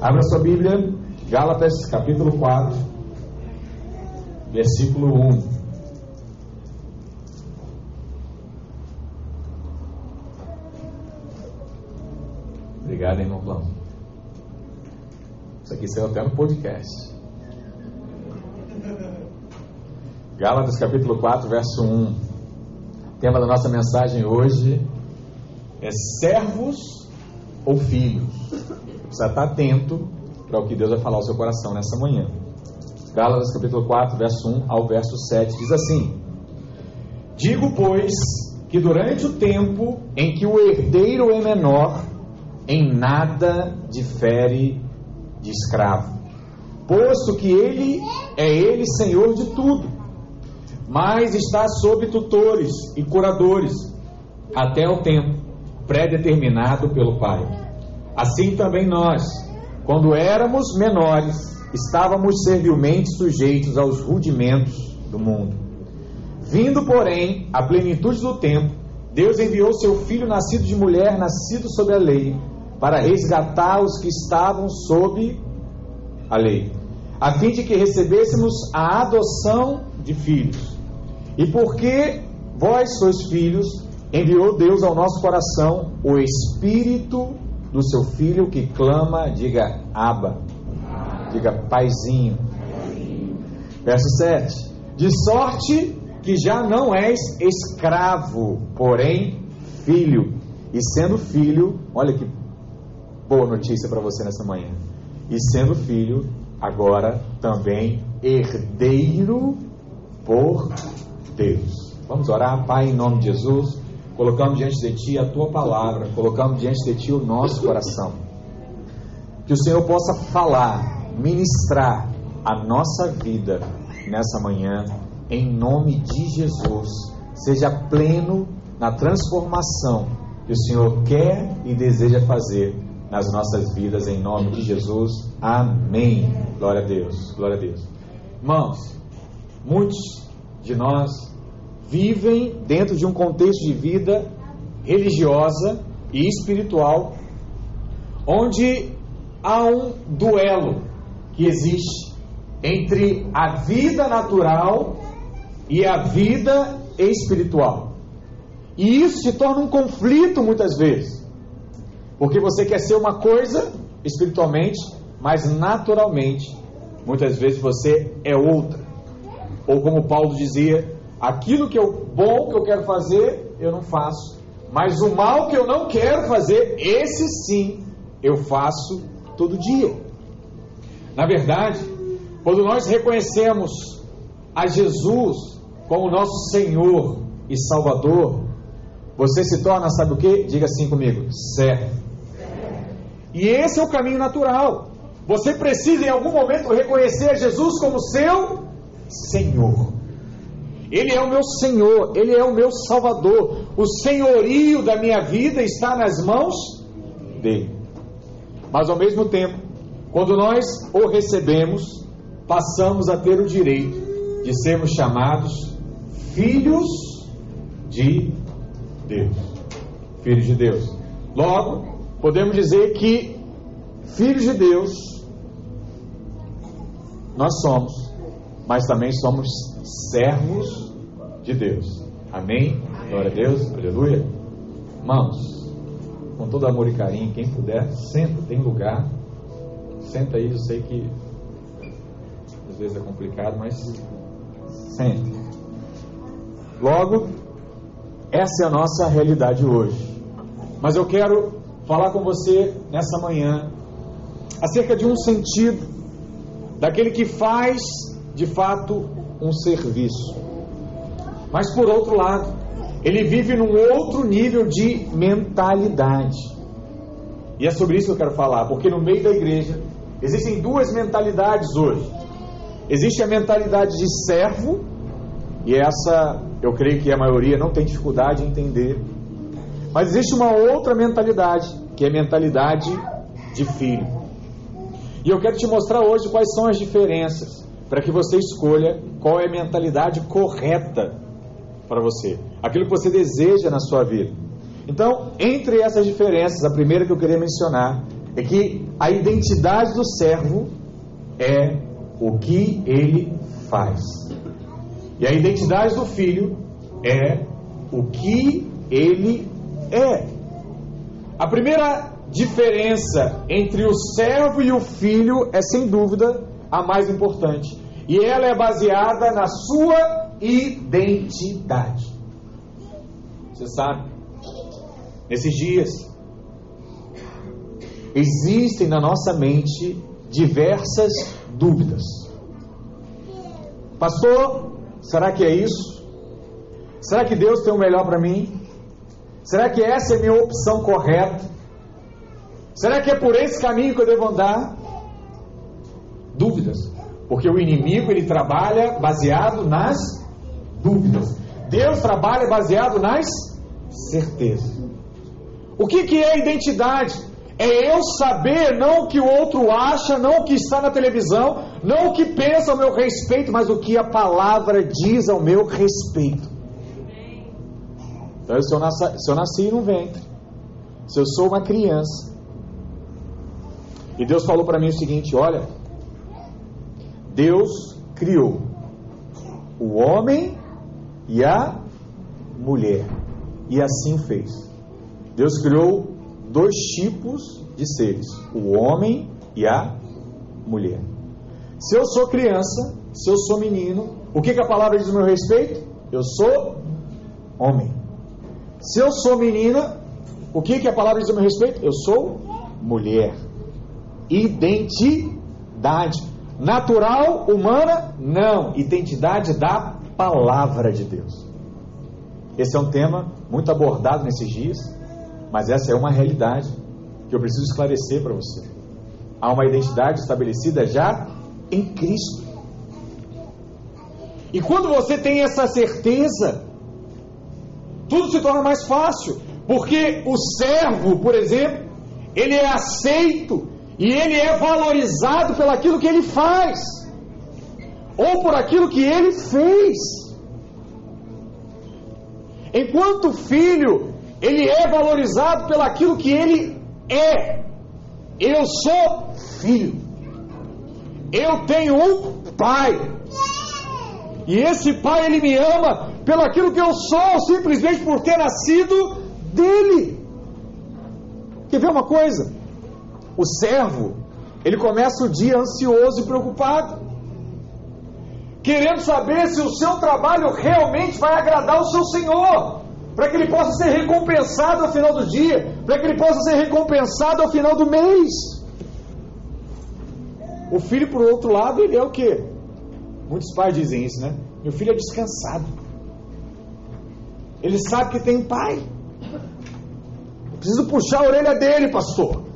Abra sua Bíblia, Gálatas capítulo 4, versículo 1. Obrigado, irmão Plão. Isso aqui saiu até no podcast. Gálatas capítulo 4, verso 1. O tema da nossa mensagem hoje é servos ou filhos. Precisa estar atento para o que Deus vai falar ao seu coração nessa manhã. Gálatas capítulo 4, verso 1 ao verso 7 diz assim: Digo, pois, que durante o tempo em que o herdeiro é menor, em nada difere de escravo, posto que ele é ele senhor de tudo mas está sob tutores e curadores até o tempo pré-determinado pelo Pai. Assim também nós, quando éramos menores, estávamos servilmente sujeitos aos rudimentos do mundo. Vindo, porém, à plenitude do tempo, Deus enviou seu filho nascido de mulher, nascido sob a lei, para resgatar os que estavam sob a lei, a fim de que recebêssemos a adoção de filhos. E porque vós sois filhos, enviou Deus ao nosso coração o Espírito do seu Filho que clama, diga Aba, diga Paizinho. Verso 7: De sorte que já não és escravo, porém filho. E sendo filho, olha que boa notícia para você nessa manhã. E sendo filho, agora também herdeiro por Deus. Vamos orar, Pai, em nome de Jesus. Colocamos diante de Ti a Tua palavra, colocamos diante de Ti o nosso coração. Que o Senhor possa falar, ministrar a nossa vida nessa manhã, em nome de Jesus. Seja pleno na transformação que o Senhor quer e deseja fazer nas nossas vidas, em nome de Jesus. Amém. Glória a Deus. Glória a Deus. Irmãos, muitos de nós vivem dentro de um contexto de vida religiosa e espiritual, onde há um duelo que existe entre a vida natural e a vida espiritual. E isso se torna um conflito muitas vezes, porque você quer ser uma coisa espiritualmente, mas naturalmente, muitas vezes você é outra. Ou como Paulo dizia, aquilo que é bom que eu quero fazer, eu não faço. Mas o mal que eu não quero fazer, esse sim, eu faço todo dia. Na verdade, quando nós reconhecemos a Jesus como nosso Senhor e Salvador, você se torna, sabe o que? Diga assim comigo: servo. E esse é o caminho natural. Você precisa em algum momento reconhecer Jesus como seu Senhor. Ele é o meu Senhor, Ele é o meu Salvador. O senhorio da minha vida está nas mãos dele. Mas ao mesmo tempo, quando nós o recebemos, passamos a ter o direito de sermos chamados filhos de Deus. Filhos de Deus. Logo, podemos dizer que filhos de Deus nós somos mas também somos servos de Deus. Amém? Glória a Deus, aleluia. Irmãos, com todo amor e carinho, quem puder, senta, tem lugar. Senta aí, eu sei que às vezes é complicado, mas senta. Logo, essa é a nossa realidade hoje. Mas eu quero falar com você nessa manhã acerca de um sentido daquele que faz de fato um serviço. Mas por outro lado, ele vive num outro nível de mentalidade. E é sobre isso que eu quero falar, porque no meio da igreja existem duas mentalidades hoje. Existe a mentalidade de servo, e essa eu creio que a maioria não tem dificuldade em entender. Mas existe uma outra mentalidade, que é a mentalidade de filho. E eu quero te mostrar hoje quais são as diferenças para que você escolha qual é a mentalidade correta para você, aquilo que você deseja na sua vida. Então, entre essas diferenças, a primeira que eu queria mencionar é que a identidade do servo é o que ele faz. E a identidade do filho é o que ele é. A primeira diferença entre o servo e o filho é sem dúvida a mais importante. E ela é baseada na sua identidade. Você sabe, nesses dias, existem na nossa mente diversas dúvidas. Pastor, será que é isso? Será que Deus tem o melhor para mim? Será que essa é a minha opção correta? Será que é por esse caminho que eu devo andar? Porque o inimigo ele trabalha baseado nas dúvidas. Deus trabalha baseado nas certezas. O que, que é identidade? É eu saber não o que o outro acha, não o que está na televisão, não o que pensa ao meu respeito, mas o que a palavra diz ao meu respeito. Então, se eu, nasci, se eu nasci no ventre, se eu sou uma criança, e Deus falou para mim o seguinte: olha, Deus criou o homem e a mulher, e assim fez. Deus criou dois tipos de seres: o homem e a mulher. Se eu sou criança, se eu sou menino, o que, que a palavra diz a meu respeito? Eu sou homem. Se eu sou menina, o que, que a palavra diz a meu respeito? Eu sou mulher. Identidade. Natural, humana? Não. Identidade da palavra de Deus. Esse é um tema muito abordado nesses dias, mas essa é uma realidade que eu preciso esclarecer para você. Há uma identidade estabelecida já em Cristo. E quando você tem essa certeza, tudo se torna mais fácil, porque o servo, por exemplo, ele é aceito e ele é valorizado pelo aquilo que ele faz, ou por aquilo que ele fez. Enquanto filho, ele é valorizado pelo aquilo que ele é. Eu sou filho. Eu tenho um pai. E esse pai ele me ama pelo aquilo que eu sou, simplesmente por ter nascido dele. Quer ver uma coisa? O servo, ele começa o dia ansioso e preocupado, querendo saber se o seu trabalho realmente vai agradar o seu Senhor, para que ele possa ser recompensado ao final do dia, para que ele possa ser recompensado ao final do mês. O filho, por outro lado, ele é o que? Muitos pais dizem isso, né? Meu filho é descansado. Ele sabe que tem pai. Eu preciso puxar a orelha dele, pastor.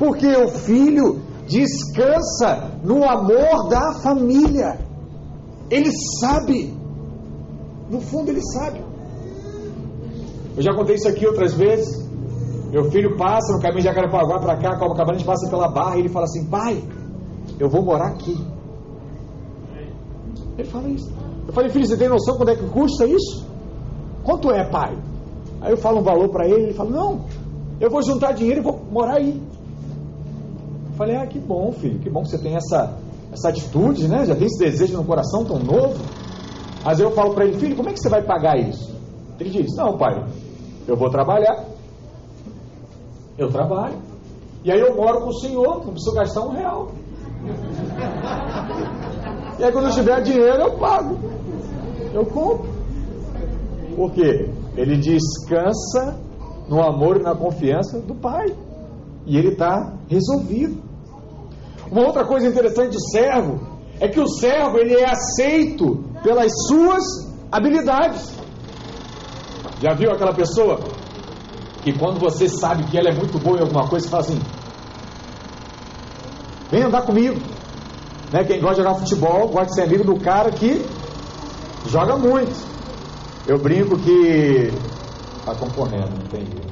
Porque o filho descansa no amor da família. Ele sabe. No fundo, ele sabe. Eu já contei isso aqui outras vezes. Meu filho passa no caminho de Jacarepaguá para cá, Copacabana, a gente passa pela barra e ele fala assim: Pai, eu vou morar aqui. Ele fala isso. Eu falei, filho, você tem noção quanto é que custa isso? Quanto é, pai? Aí eu falo um valor para ele, ele fala, não, eu vou juntar dinheiro e vou morar aí. Falei, ah, que bom, filho, que bom que você tem essa, essa atitude, né? Já tem esse desejo no coração tão novo. Mas eu falo para ele, filho, como é que você vai pagar isso? Ele diz, não, pai, eu vou trabalhar. Eu trabalho. E aí eu moro com o senhor, não preciso gastar um real. E aí quando eu tiver dinheiro eu pago. Eu compro. Por quê? Ele descansa no amor e na confiança do Pai. E ele está resolvido. Uma outra coisa interessante de servo é que o servo ele é aceito pelas suas habilidades. Já viu aquela pessoa que quando você sabe que ela é muito boa em alguma coisa, você fala assim: vem andar comigo. Né? Quem gosta de jogar futebol, gosta de ser amigo do cara que joga muito. Eu brinco que está concorrendo, não tem jeito.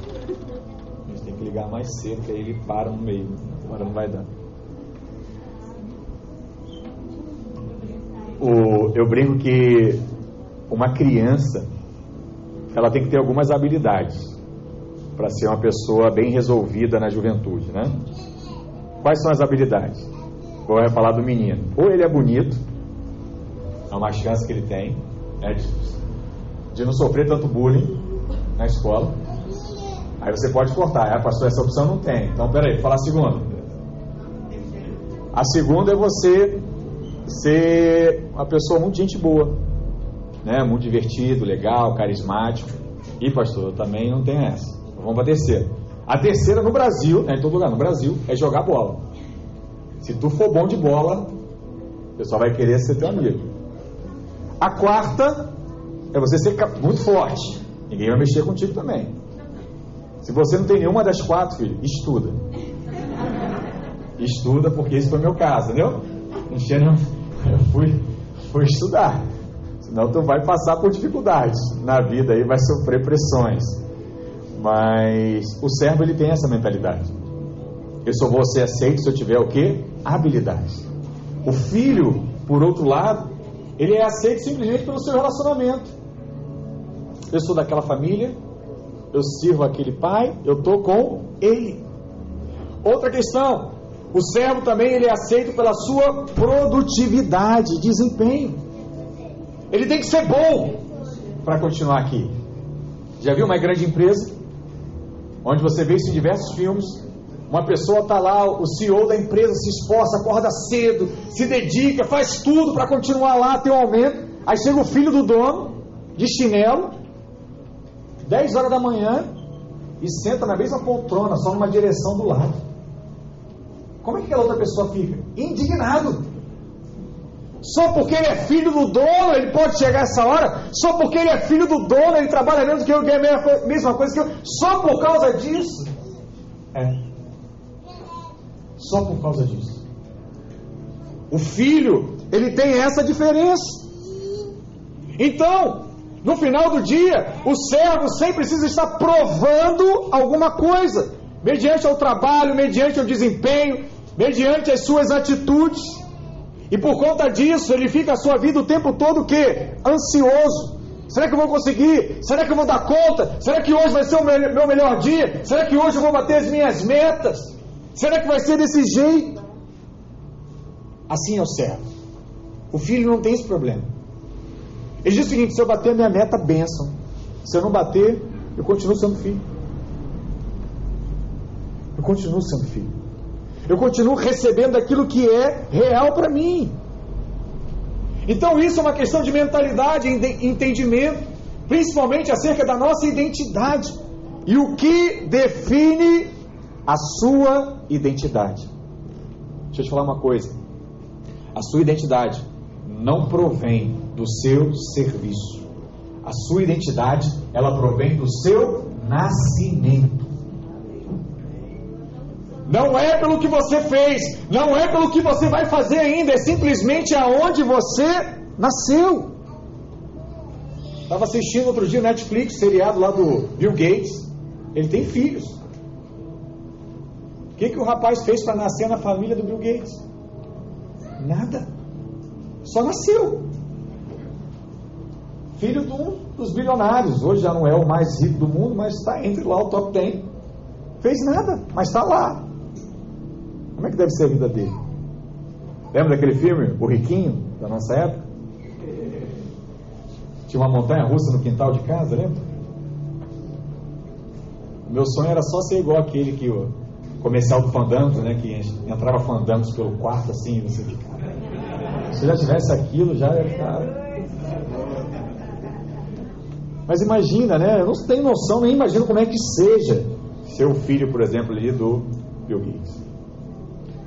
A gente tem que ligar mais cedo, que aí ele para no meio. Agora não vai dar. O, eu brinco que uma criança ela tem que ter algumas habilidades para ser uma pessoa bem resolvida na juventude, né? Quais são as habilidades? Vou falar do menino. Ou ele é bonito, é uma chance que ele tem, né, de, de não sofrer tanto bullying na escola. Aí você pode cortar, ah, pastor, essa opção não tem. Então, peraí, fala a segunda. A segunda é você ser uma pessoa muito gente boa, né? muito divertido, legal, carismático. E, pastor, eu também não tenho essa. Então, vamos para a terceira. A terceira no Brasil, né, em todo lugar no Brasil, é jogar bola. Se tu for bom de bola, o pessoal vai querer ser teu amigo. A quarta é você ser muito forte. Ninguém vai mexer contigo também. Se você não tem nenhuma das quatro, filho, estuda. Estuda, porque esse foi meu caso, entendeu? Eu fui, fui estudar. Senão tu vai passar por dificuldades na vida e vai sofrer pressões. Mas o servo ele tem essa mentalidade. Eu só vou ser aceito se eu tiver o que? Habilidades. O filho, por outro lado, ele é aceito simplesmente pelo seu relacionamento. Eu sou daquela família, eu sirvo aquele pai, eu estou com ele. Outra questão, o servo também ele é aceito pela sua produtividade, desempenho. Ele tem que ser bom para continuar aqui. Já viu uma grande empresa? Onde você vê isso em diversos filmes. Uma pessoa está lá, o CEO da empresa se esforça, acorda cedo, se dedica, faz tudo para continuar lá, ter um aumento. Aí chega o filho do dono, de chinelo, 10 horas da manhã, e senta na mesma poltrona, só numa direção do lado. Como é que aquela outra pessoa fica? Indignado. Só porque ele é filho do dono, ele pode chegar essa hora. Só porque ele é filho do dono, ele trabalha menos que eu, ganha a mesma coisa que eu. Só por causa disso. É. Só por causa disso. O filho, ele tem essa diferença. Então, no final do dia, o servo sempre precisa estar provando alguma coisa, mediante o trabalho, mediante o desempenho, mediante as suas atitudes. E por conta disso, ele fica a sua vida o tempo todo o quê? Ansioso. Será que eu vou conseguir? Será que eu vou dar conta? Será que hoje vai ser o meu melhor dia? Será que hoje eu vou bater as minhas metas? Será que vai ser desse jeito? Assim é o servo. O filho não tem esse problema. Ele diz o seguinte: se eu bater a minha meta, bênção. Se eu não bater, eu continuo sendo filho. Eu continuo sendo filho. Eu continuo recebendo aquilo que é real para mim. Então isso é uma questão de mentalidade entendimento, principalmente acerca da nossa identidade e o que define a sua identidade. Deixa eu te falar uma coisa. A sua identidade não provém do seu serviço. A sua identidade, ela provém do seu nascimento. Não é pelo que você fez, não é pelo que você vai fazer ainda, é simplesmente aonde você nasceu. Estava assistindo outro dia Netflix, seriado lá do Bill Gates. Ele tem filhos. O que, que o rapaz fez para nascer na família do Bill Gates? Nada. Só nasceu. Filho de um dos bilionários. Hoje já não é o mais rico do mundo, mas está entre lá o top 10. Fez nada, mas está lá. Como é que deve ser a vida dele? Lembra daquele filme, O Riquinho, da nossa época? Tinha uma montanha russa no quintal de casa, lembra? Meu sonho era só ser igual aquele que o comercial do Fandango, né? Que entrava fandangos pelo quarto assim, você. Se já tivesse aquilo, já ia ficar. Mas imagina, né? Eu não tenho noção, nem imagino como é que seja ser o filho, por exemplo, ali do Bill Gates.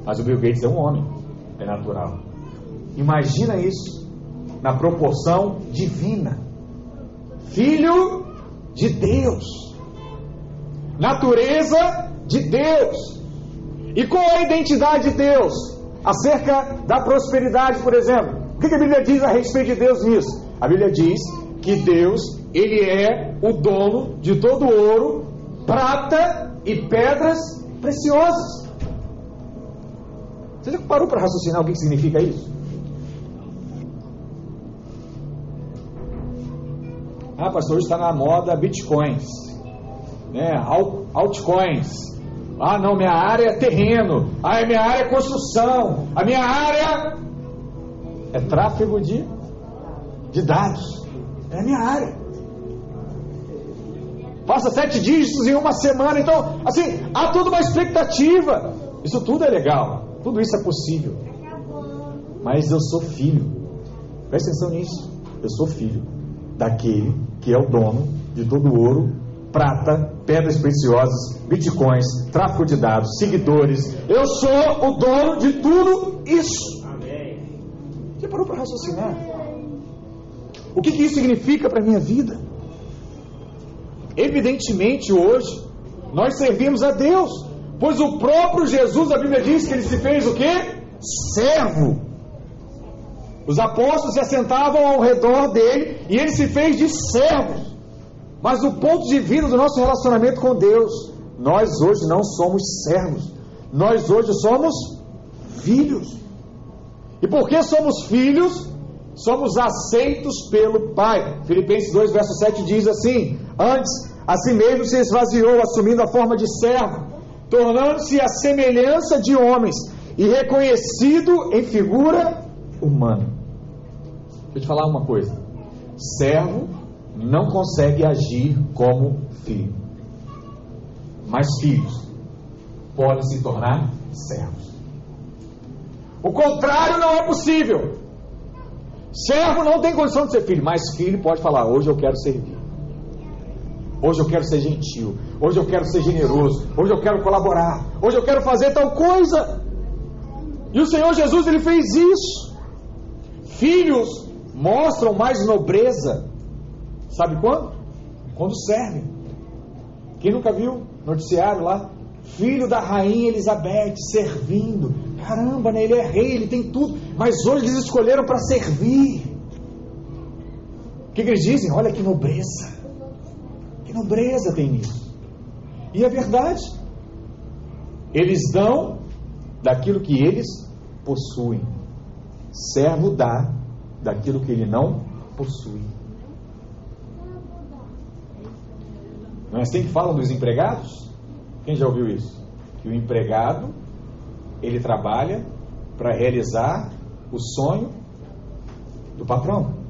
Mas o Bill Gates é um homem, é natural. Imagina isso na proporção divina. Filho de Deus. Natureza de Deus. E qual é a identidade de Deus? Acerca da prosperidade, por exemplo. O que a Bíblia diz a respeito de Deus nisso? A Bíblia diz que Deus, Ele é o dono de todo ouro, prata e pedras preciosas. Você já parou para raciocinar o que significa isso? Ah, pastor, hoje está na moda bitcoins, né? altcoins. Ah, não, minha área é terreno. Ah, minha área é construção. A minha área é tráfego de, de dados. É a minha área. Passa sete dígitos em uma semana. Então, assim, há toda uma expectativa. Isso tudo é legal. Tudo isso é possível. Mas eu sou filho. Presta atenção nisso. Eu sou filho daquele que é o dono de todo ouro, prata, pedras preciosas, bitcoins, tráfego de dados, seguidores. Eu sou o dono de tudo isso. Amém. Você parou para raciocinar? O que, que isso significa para a minha vida? Evidentemente, hoje, nós servimos a Deus, pois o próprio Jesus, a Bíblia diz que ele se fez o quê? Servo. Os apóstolos se assentavam ao redor dele e ele se fez de servos. Mas do ponto de vista do nosso relacionamento com Deus, nós hoje não somos servos, nós hoje somos filhos. E porque somos filhos, somos aceitos pelo Pai. Filipenses 2, verso 7 diz assim: Antes, a si mesmo se esvaziou, assumindo a forma de servo, tornando-se a semelhança de homens e reconhecido em figura humana. Deixa eu te falar uma coisa: servo não consegue agir como filho. Mas filhos podem se tornar servos. O contrário não é possível. Servo não tem condição de ser filho, mas filho pode falar: hoje eu quero servir. Hoje eu quero ser gentil. Hoje eu quero ser generoso. Hoje eu quero colaborar. Hoje eu quero fazer tal coisa. E o Senhor Jesus ele fez isso. Filhos mostram mais nobreza Sabe quando? Quando servem. Quem nunca viu noticiário lá? Filho da rainha Elizabeth servindo. Caramba, né? ele é rei, ele tem tudo. Mas hoje eles escolheram para servir. O que, que eles dizem? Olha que nobreza. Nobreza tem nisso. E é verdade. Eles dão daquilo que eles possuem. Servo dá daquilo que ele não possui. Não é assim que falam dos empregados? Quem já ouviu isso? Que o empregado ele trabalha para realizar o sonho do patrão.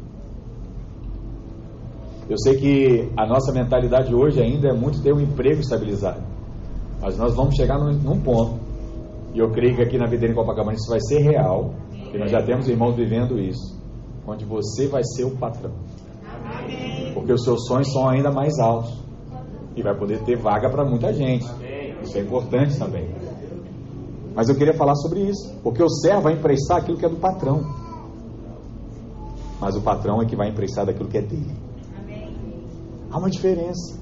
Eu sei que a nossa mentalidade hoje ainda é muito ter um emprego estabilizado. Mas nós vamos chegar num, num ponto, e eu creio que aqui na Videira em Copacabana isso vai ser real, que nós já temos irmãos vivendo isso, onde você vai ser o patrão. Porque os seus sonhos são ainda mais altos e vai poder ter vaga para muita gente. Isso é importante também. Mas eu queria falar sobre isso, porque o servo vai emprestar aquilo que é do patrão. Mas o patrão é que vai emprestar daquilo que é dele. Há uma diferença.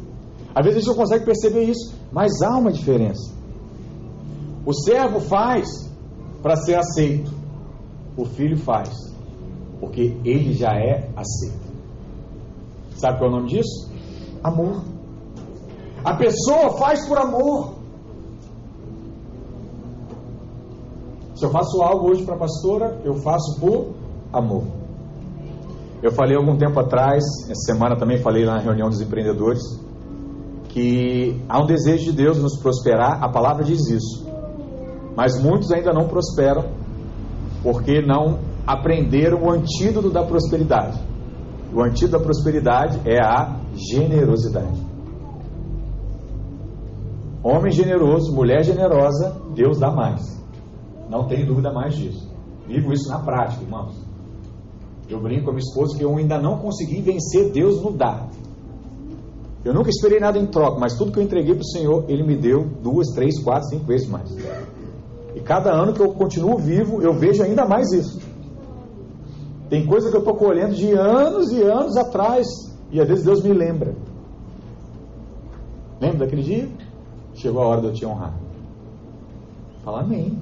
Às vezes a gente não consegue perceber isso, mas há uma diferença. O servo faz para ser aceito. O filho faz porque ele já é aceito. Sabe qual é o nome disso? Amor. A pessoa faz por amor. Se eu faço algo hoje para a pastora, eu faço por amor. Eu falei algum tempo atrás, essa semana também falei lá na reunião dos empreendedores, que há um desejo de Deus nos prosperar, a palavra diz isso. Mas muitos ainda não prosperam porque não aprenderam o antídoto da prosperidade. O antídoto da prosperidade é a generosidade. Homem generoso, mulher generosa, Deus dá mais. Não tenho dúvida mais disso. Vivo isso na prática, irmãos. Eu brinco com a minha esposa que eu ainda não consegui vencer Deus no dar. Eu nunca esperei nada em troca, mas tudo que eu entreguei para o Senhor, Ele me deu duas, três, quatro, cinco vezes mais. E cada ano que eu continuo vivo, eu vejo ainda mais isso. Tem coisa que eu estou colhendo de anos e anos atrás, e às vezes Deus me lembra. Lembra daquele dia? chegou a hora de eu te honrar. Fala amém.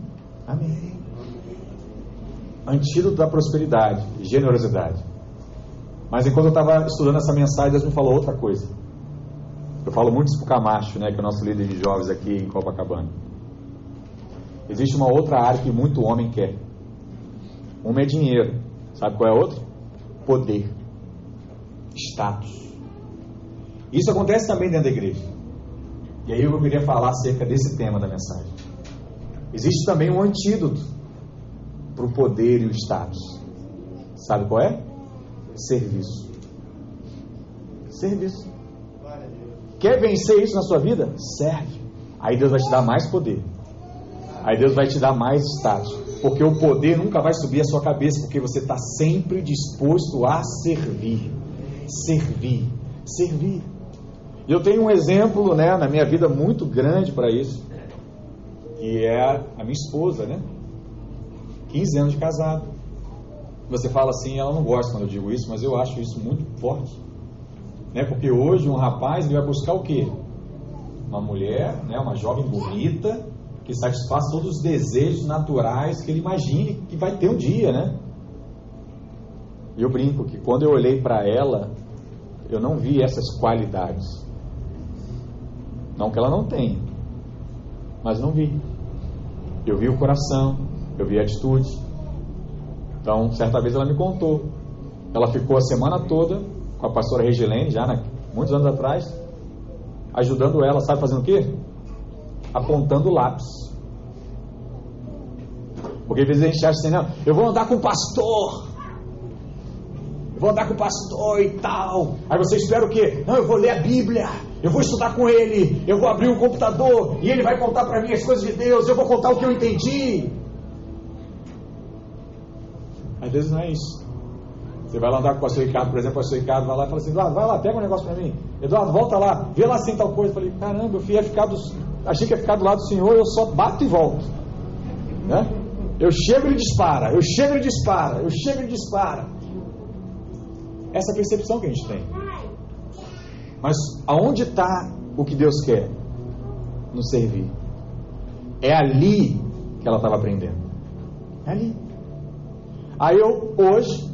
Amém. Antídoto da prosperidade, generosidade. Mas enquanto eu estava estudando essa mensagem, Deus me falou outra coisa. Eu falo muito isso para o Camacho, né, que é o nosso líder de jovens aqui em Copacabana. Existe uma outra área que muito homem quer. Uma é dinheiro. Sabe qual é a outra? Poder. Status. Isso acontece também dentro da igreja. E aí eu queria falar acerca desse tema da mensagem. Existe também um antídoto para o poder e o status. Sabe qual é? Serviço. Serviço. Quer vencer isso na sua vida? Serve. Aí Deus vai te dar mais poder. Aí Deus vai te dar mais status. Porque o poder nunca vai subir a sua cabeça, porque você está sempre disposto a servir. Servir. Servir. E eu tenho um exemplo né, na minha vida muito grande para isso, que é a minha esposa, né? 15 anos de casado. Você fala assim, ela não gosta quando eu digo isso, mas eu acho isso muito forte. Né? Porque hoje um rapaz ele vai buscar o quê? Uma mulher, né? uma jovem bonita, que satisfaz todos os desejos naturais que ele imagine que vai ter um dia, né? E eu brinco que quando eu olhei para ela, eu não vi essas qualidades. Não que ela não tenha, mas não vi. Eu vi o coração, eu vi a atitude. Então, certa vez ela me contou. Ela ficou a semana toda com a pastora Regilene, já né, muitos anos atrás, ajudando ela, sabe fazendo o quê? Apontando lápis. Porque às vezes a gente acha assim, não, eu vou andar com o pastor. Eu vou andar com o pastor e tal. Aí você espera o quê? Não, eu vou ler a Bíblia. Eu vou estudar com ele. Eu vou abrir o um computador e ele vai contar para mim as coisas de Deus. Eu vou contar o que eu entendi. Às vezes não é isso. Você vai lá andar com o pastor Ricardo, por exemplo, o pastor Ricardo vai lá e fala assim, Eduardo, vai lá, pega um negócio para mim. Eduardo, volta lá, vê lá assim tal coisa. Eu falei, caramba, eu ia ficar do, achei que ia ficar do lado do Senhor, eu só bato e volto. Né? Eu chego e dispara, eu chego e dispara, eu chego e dispara. Essa percepção que a gente tem. Mas aonde está o que Deus quer? Nos servir. É ali que ela estava aprendendo. É ali. Aí eu, hoje,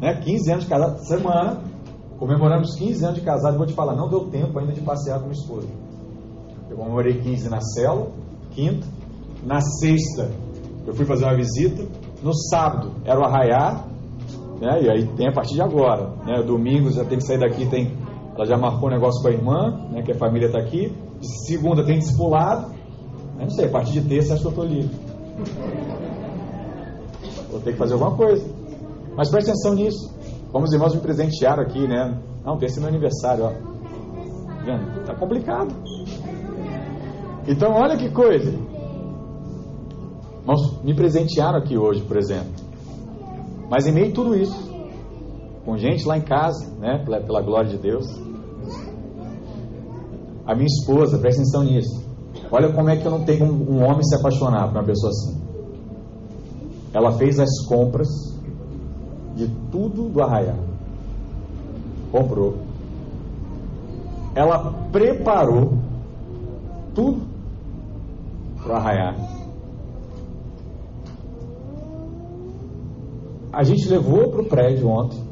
né, 15 anos de casado, semana, comemoramos 15 anos de casado, vou te falar, não deu tempo ainda de passear com minha esposa. Eu comemorei 15 na cela, quinta, na sexta eu fui fazer uma visita, no sábado era o arraiar, né, e aí tem a partir de agora, né, domingo já tem que sair daqui, tem, ela já marcou um negócio com a irmã, né, que a família está aqui, de segunda tem discipulado, não sei, a partir de terça acho que eu estou livre. Vou ter que fazer alguma coisa. Mas preste atenção nisso. Como os irmãos me presentearam aqui, né? Não, tem esse meu aniversário, ó. Vendo? Tá complicado. Então, olha que coisa. Irmãos, me presentearam aqui hoje, por exemplo. Mas em meio a tudo isso, com gente lá em casa, né? Pela, pela glória de Deus. A minha esposa, presta atenção nisso. Olha como é que eu não tenho um, um homem se apaixonar por uma pessoa assim. Ela fez as compras de tudo do arraial. Comprou. Ela preparou tudo para o arraiar. A gente levou para o prédio ontem.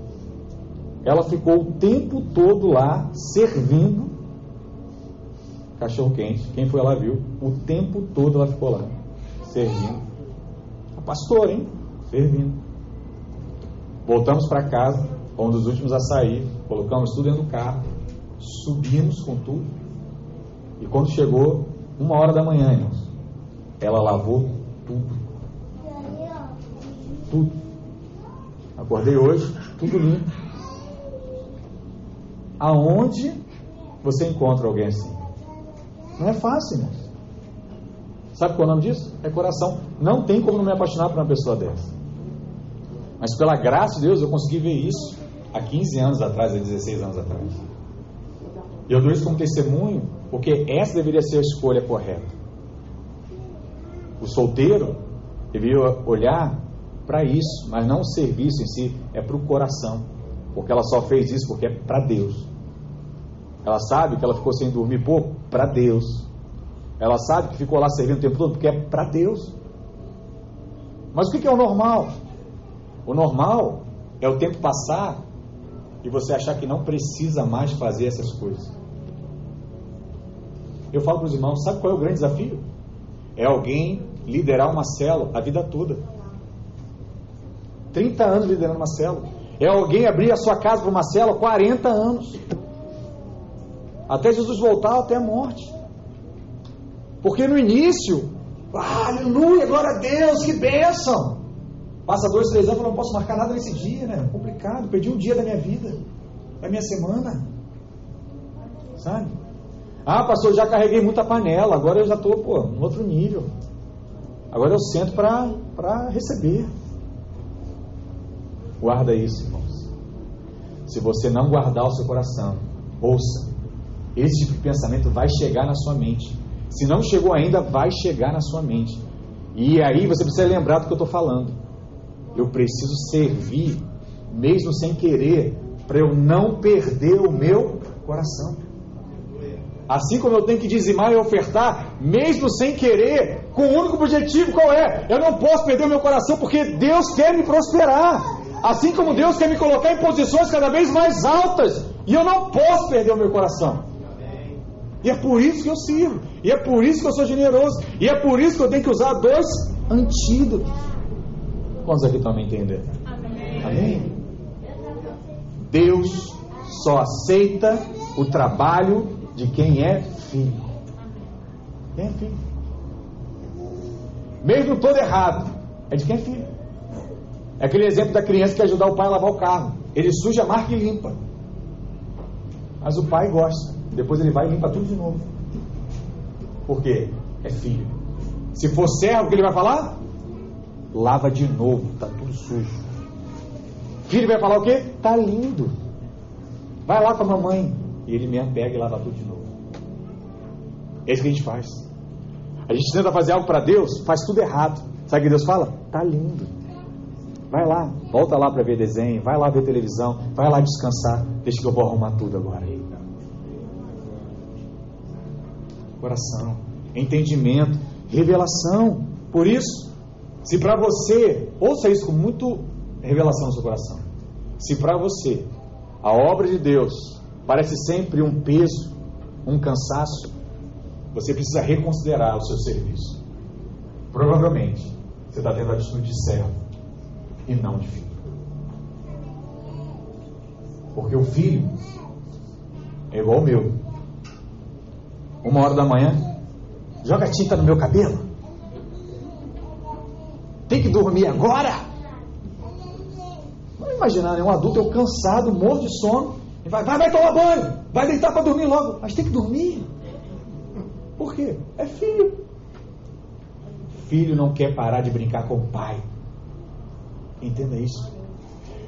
Ela ficou o tempo todo lá servindo cachorro quente. Quem foi lá viu. O tempo todo ela ficou lá servindo pastor, hein? Servindo. Voltamos para casa, um dos últimos a sair, colocamos tudo dentro do carro, subimos com tudo. E quando chegou uma hora da manhã, irmãos, ela lavou tudo. Tudo. Acordei hoje, tudo limpo. Aonde você encontra alguém assim? Não é fácil, irmãos. Sabe qual é o nome disso? É coração. Não tem como não me apaixonar por uma pessoa dessa. Mas pela graça de Deus eu consegui ver isso há 15 anos atrás, há 16 anos atrás. E eu dou isso como testemunho, porque essa deveria ser a escolha correta. O solteiro deveria olhar para isso, mas não o serviço em si, é para o coração. Porque ela só fez isso porque é para Deus. Ela sabe que ela ficou sem dormir pouco para Deus. Ela sabe que ficou lá servindo o tempo todo porque é para Deus. Mas o que é o normal? O normal é o tempo passar e você achar que não precisa mais fazer essas coisas. Eu falo para os irmãos: sabe qual é o grande desafio? É alguém liderar uma célula a vida toda. 30 anos liderando uma célula. É alguém abrir a sua casa para uma célula 40 anos. Até Jesus voltar, até a morte. Porque no início, aleluia, glória a Deus, que bênção. Passa dois, três anos, eu não posso marcar nada nesse dia, né? Complicado, perdi um dia da minha vida, da minha semana. Sabe? Ah, pastor, já carreguei muita panela, agora eu já estou, pô, em outro nível. Agora eu sento para receber. Guarda isso, irmãos. Se você não guardar o seu coração, ouça, esse tipo de pensamento vai chegar na sua mente. Se não chegou ainda, vai chegar na sua mente. E aí você precisa lembrar do que eu estou falando. Eu preciso servir, mesmo sem querer, para eu não perder o meu coração. Assim como eu tenho que dizimar e ofertar, mesmo sem querer, com o único objetivo qual é? Eu não posso perder o meu coração porque Deus quer me prosperar. Assim como Deus quer me colocar em posições cada vez mais altas. E eu não posso perder o meu coração. E é por isso que eu sirvo. E é por isso que eu sou generoso. E é por isso que eu tenho que usar dois antídotos. Quantos aqui estão me entendendo? Amém. Amém? Deus só aceita o trabalho de quem é filho. Quem é filho? Mesmo todo errado, é de quem é filho. É aquele exemplo da criança que ajudar o pai a lavar o carro. Ele suja, marca e limpa. Mas o pai gosta. Depois ele vai e limpa tudo de novo. Por quê? É filho. Se for servo, o que ele vai falar? Lava de novo, tá tudo sujo. Filho vai falar o quê? Tá lindo. Vai lá com a mamãe. E ele mesmo pega e lava tudo de novo. É isso que a gente faz. A gente tenta fazer algo para Deus, faz tudo errado. Sabe o que Deus fala? Tá lindo. Vai lá, volta lá para ver desenho, vai lá ver televisão, vai lá descansar. Deixa que eu vou arrumar tudo agora. Coração, entendimento, revelação. Por isso, se para você, ouça isso com muito revelação no seu coração. Se para você a obra de Deus parece sempre um peso, um cansaço, você precisa reconsiderar o seu serviço. Provavelmente você está tendo a atitude de servo e não de filho. Porque o filho é igual o meu. Uma hora da manhã, joga tinta no meu cabelo. Tem que dormir agora. Vamos imaginar, né? um adulto eu cansado, morto de sono, Vai, vai, vai tomar banho, vai deitar para dormir logo. Mas tem que dormir. Por quê? É filho. Filho não quer parar de brincar com o pai. Entenda isso.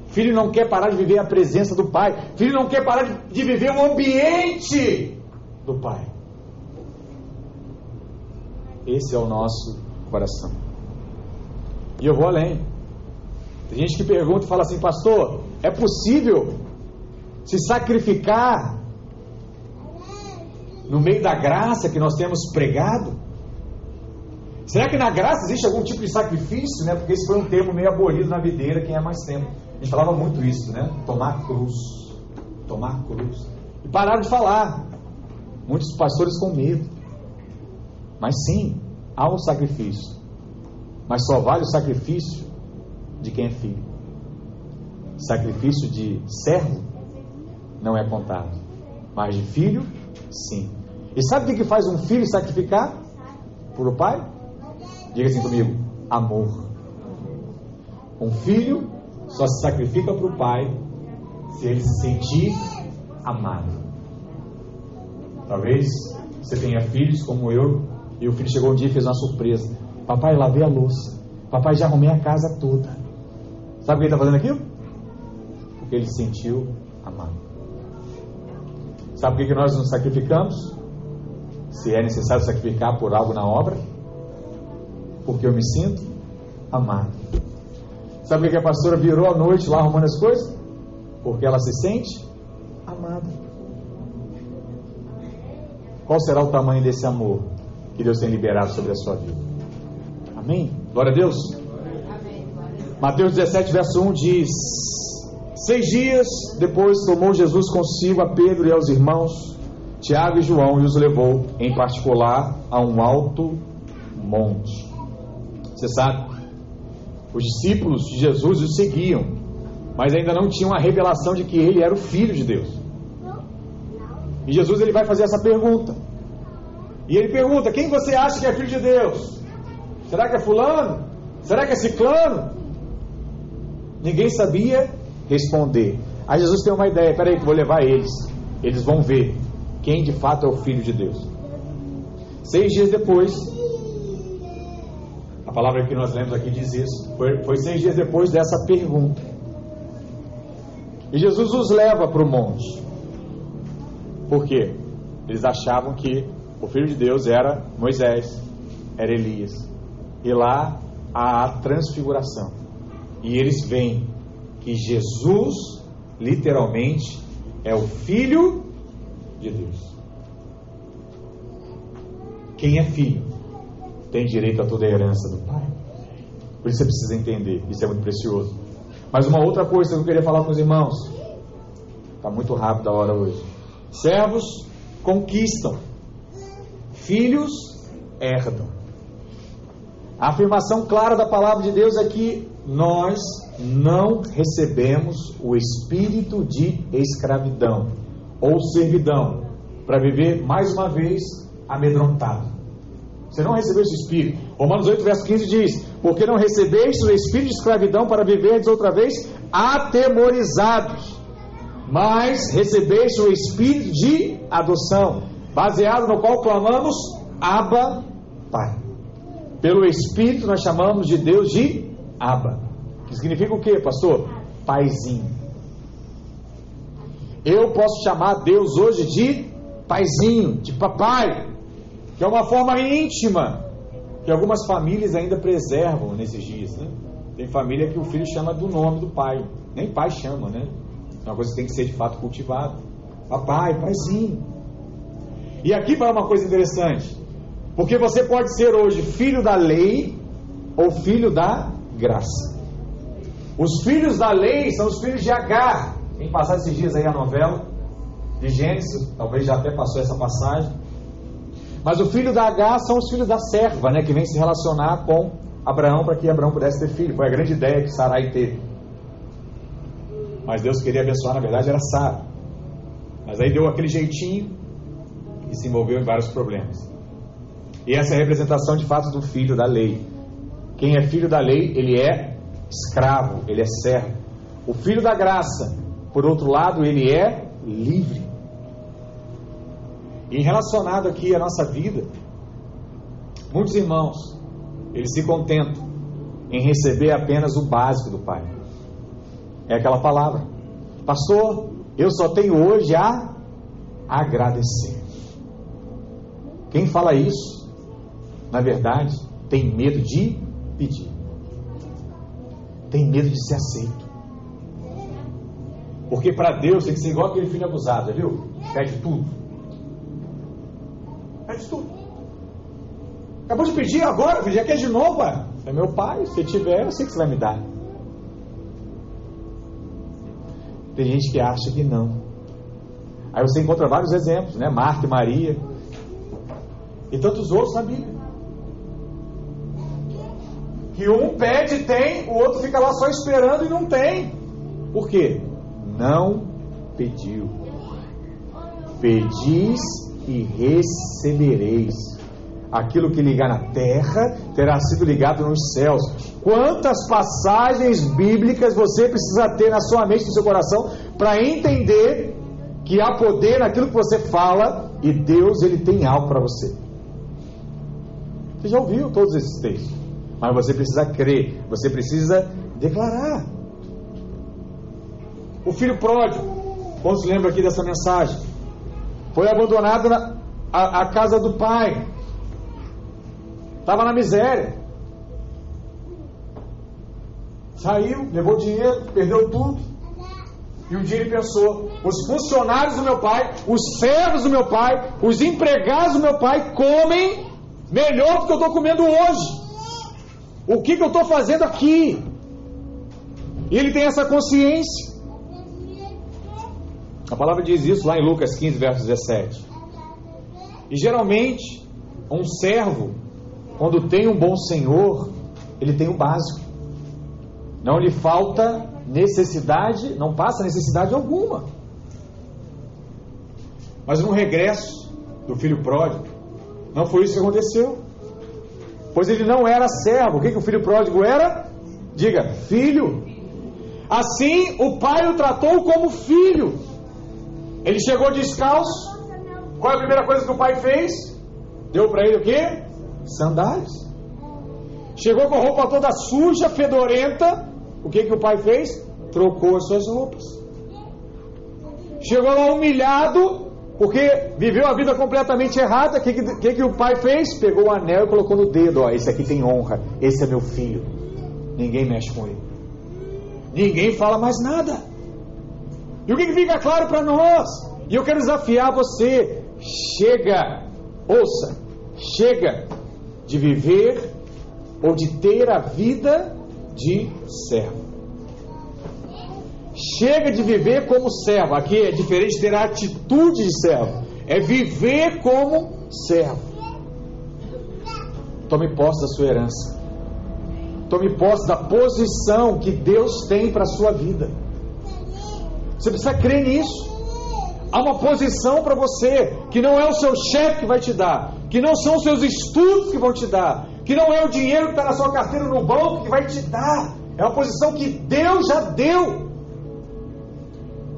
Filho não quer parar de viver a presença do pai. Filho não quer parar de, de viver o ambiente do pai. Esse é o nosso coração. E eu vou além. Tem gente que pergunta e fala assim, pastor, é possível se sacrificar no meio da graça que nós temos pregado? Será que na graça existe algum tipo de sacrifício, né? Porque esse foi um termo meio abolido na videira, quem é mais tempo. A gente falava muito isso, né? Tomar cruz. Tomar cruz. E pararam de falar. Muitos pastores com medo. Mas sim, há um sacrifício. Mas só vale o sacrifício de quem é filho. Sacrifício de servo não é contado. Mas de filho, sim. E sabe o que faz um filho sacrificar por o pai? Diga assim comigo: amor. Um filho só se sacrifica para o pai se ele se sentir amado. Talvez você tenha filhos como eu, e o filho chegou um dia e fez uma surpresa: Papai, lavei a louça. Papai, já arrumei a casa toda. Sabe o que ele está fazendo aquilo? Porque ele se sentiu amado. Sabe por que nós nos sacrificamos? Se é necessário sacrificar por algo na obra? Porque eu me sinto amado. Sabe por que a pastora virou a noite lá arrumando as coisas? Porque ela se sente amada. Qual será o tamanho desse amor que Deus tem liberado sobre a sua vida? Amém? Glória a Deus. Amém. Mateus 17, verso 1 diz: Seis dias depois tomou Jesus consigo a Pedro e aos irmãos Tiago e João e os levou, em particular, a um alto monte. Você sabe, os discípulos de Jesus o seguiam, mas ainda não tinham a revelação de que ele era o Filho de Deus. E Jesus ele vai fazer essa pergunta: E ele pergunta: Quem você acha que é filho de Deus? Será que é Fulano? Será que é Ciclano? Ninguém sabia responder. Aí Jesus tem uma ideia: peraí, que vou levar eles. Eles vão ver quem de fato é o filho de Deus. Seis dias depois, a palavra que nós lemos aqui diz isso. Foi, foi seis dias depois dessa pergunta. E Jesus os leva para o monte. Por quê? Eles achavam que o filho de Deus era Moisés, era Elias. E lá há a transfiguração. E eles veem que Jesus, literalmente, é o Filho de Deus. Quem é filho tem direito a toda a herança do Pai. Por isso você precisa entender, isso é muito precioso. Mas uma outra coisa que eu queria falar com os irmãos, está muito rápido a hora hoje. Servos conquistam, filhos herdam. A afirmação clara da palavra de Deus é que nós não recebemos o espírito de escravidão ou servidão para viver mais uma vez amedrontado. Você não recebeu esse espírito. Romanos 8, verso 15 diz: Porque não recebeste o espírito de escravidão para viverdes outra vez atemorizados, mas recebeste o espírito de adoção, baseado no qual clamamos Abba, Pai. Pelo Espírito nós chamamos de Deus de Abba. Que significa o que, pastor? Paizinho. Eu posso chamar Deus hoje de paizinho, de papai, que é uma forma íntima que algumas famílias ainda preservam nesses dias, né? Tem família que o filho chama do nome do pai, nem pai chama, né? É uma coisa que tem que ser de fato cultivada. Papai, paizinho. E aqui vai uma coisa interessante. Porque você pode ser hoje filho da lei ou filho da graça. Os filhos da lei são os filhos de Agar. Quem passar esses dias aí a novela de Gênesis, talvez já até passou essa passagem. Mas o filho da Agar são os filhos da serva, né, que vem se relacionar com Abraão para que Abraão pudesse ter filho. Foi a grande ideia que Sarai teve. Mas Deus queria abençoar, na verdade, era Sara. Mas aí deu aquele jeitinho se envolveu em vários problemas. E essa é a representação de fato do filho da lei. Quem é filho da lei, ele é escravo, ele é servo. O filho da graça, por outro lado, ele é livre. E relacionado aqui à nossa vida, muitos irmãos, eles se contentam em receber apenas o básico do Pai. É aquela palavra, pastor, eu só tenho hoje a agradecer. Quem fala isso na verdade, tem medo de pedir. Tem medo de ser aceito. Porque para Deus tem que ser igual aquele filho abusado, viu? Pede tudo. Pede tudo. Acabou de pedir agora, filho, já quer de novo, pai. É meu pai, se tiver, eu sei que você vai me dar. Tem gente que acha que não. Aí você encontra vários exemplos, né? Marta e Maria. E tantos outros na Bíblia. Que um pede, tem, o outro fica lá só esperando e não tem. Por quê? Não pediu. Pedis e recebereis. Aquilo que ligar na terra terá sido ligado nos céus. Quantas passagens bíblicas você precisa ter na sua mente, no seu coração, para entender que há poder naquilo que você fala e Deus ele tem algo para você. Você já ouviu todos esses textos? Mas você precisa crer, você precisa declarar. O filho pródigo, quando se lembra aqui dessa mensagem, foi abandonado na a, a casa do pai, estava na miséria, saiu, levou dinheiro, perdeu tudo. E um dia ele pensou: os funcionários do meu pai, os servos do meu pai, os empregados do meu pai comem melhor do que eu estou comendo hoje. O que, que eu estou fazendo aqui? E ele tem essa consciência. A palavra diz isso lá em Lucas 15, verso 17. E geralmente, um servo, quando tem um bom senhor, ele tem o básico. Não lhe falta necessidade, não passa necessidade alguma. Mas no regresso do filho pródigo, Não foi isso que aconteceu. Pois ele não era servo. O que, que o filho pródigo era? Diga, filho. Assim o pai o tratou como filho. Ele chegou descalço. Qual é a primeira coisa que o pai fez? Deu para ele o quê? Sandálias. Chegou com a roupa toda suja, fedorenta. O que, que o pai fez? Trocou as suas roupas. Chegou lá humilhado, porque viveu a vida completamente errada. O que, que, que, o pai fez? Pegou o anel e colocou no dedo: Ó, esse aqui tem honra, esse é meu filho. Ninguém mexe com ele. Ninguém fala mais nada. E o que, que fica claro para nós? E eu quero desafiar você: chega, ouça, chega de viver ou de ter a vida de servo. Chega de viver como servo. Aqui é diferente ter a atitude de servo. É viver como servo. Tome posse da sua herança. Tome posse da posição que Deus tem para a sua vida. Você precisa crer nisso. Há uma posição para você que não é o seu chefe que vai te dar, que não são os seus estudos que vão te dar, que não é o dinheiro que está na sua carteira no banco que vai te dar. É uma posição que Deus já deu.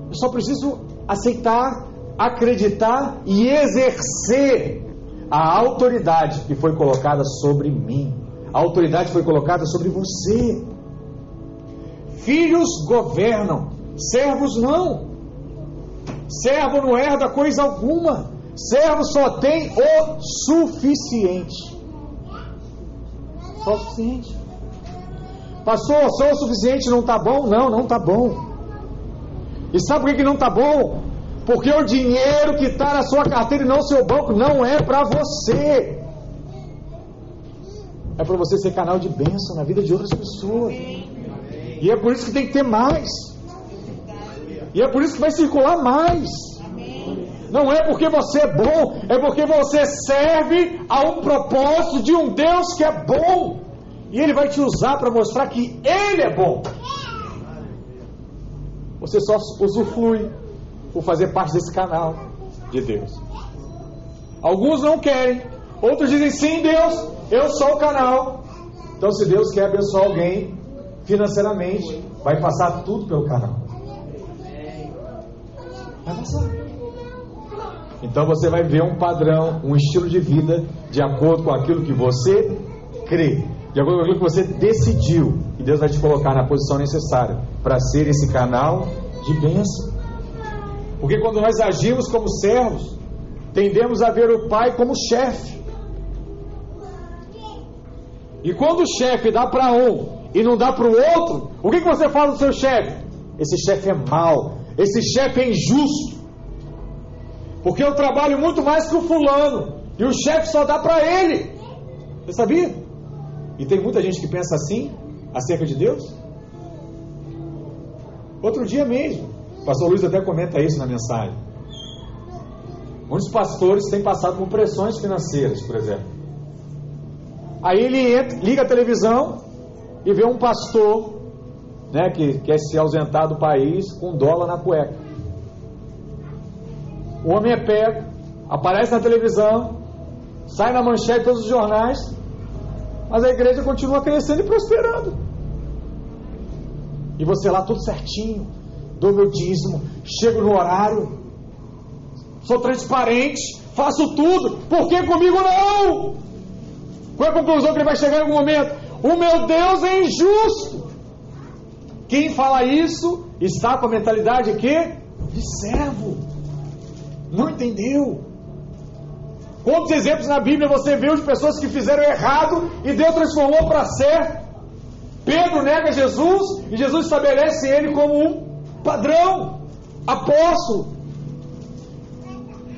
Eu só preciso aceitar, acreditar e exercer a autoridade que foi colocada sobre mim. A autoridade foi colocada sobre você. Filhos governam, servos não. Servo não herda coisa alguma. Servo só tem o suficiente. Só o suficiente. Pastor, só o suficiente não está bom? Não, não está bom. E sabe por que, que não está bom? Porque o dinheiro que está na sua carteira e não no seu banco não é para você. É para você ser canal de bênção na vida de outras pessoas. E é por isso que tem que ter mais. E é por isso que vai circular mais. Não é porque você é bom, é porque você serve a um propósito de um Deus que é bom. E Ele vai te usar para mostrar que Ele é bom. Você só usufrui por fazer parte desse canal de Deus. Alguns não querem, outros dizem sim, Deus, eu sou o canal. Então, se Deus quer abençoar alguém financeiramente, vai passar tudo pelo canal. Vai passar. Então você vai ver um padrão, um estilo de vida de acordo com aquilo que você crê, de acordo com aquilo que você decidiu. E Deus vai te colocar na posição necessária para ser esse canal de bênção. Porque quando nós agimos como servos, tendemos a ver o pai como chefe. E quando o chefe dá para um e não dá para o outro, o que, que você fala do seu chefe? Esse chefe é mau, esse chefe é injusto. Porque eu trabalho muito mais que o fulano. E o chefe só dá para ele. Você sabia? E tem muita gente que pensa assim acerca de Deus. Outro dia mesmo, o pastor Luiz até comenta isso na mensagem. Muitos pastores têm passado por pressões financeiras, por exemplo. Aí ele entra, liga a televisão e vê um pastor né, que quer se ausentar do país com dólar na cueca. O homem é pego, aparece na televisão, sai na manchete de todos os jornais, mas a igreja continua crescendo e prosperando. E você lá tudo certinho, dou meu dízimo, chego no horário, sou transparente, faço tudo, por que comigo não? Qual é a conclusão que ele vai chegar em algum momento? O meu Deus é injusto. Quem fala isso está com a mentalidade que de servo. Não entendeu. Quantos exemplos na Bíblia você viu de pessoas que fizeram errado e Deus transformou para certo? Pedro nega Jesus e Jesus estabelece ele como um padrão, apóstolo.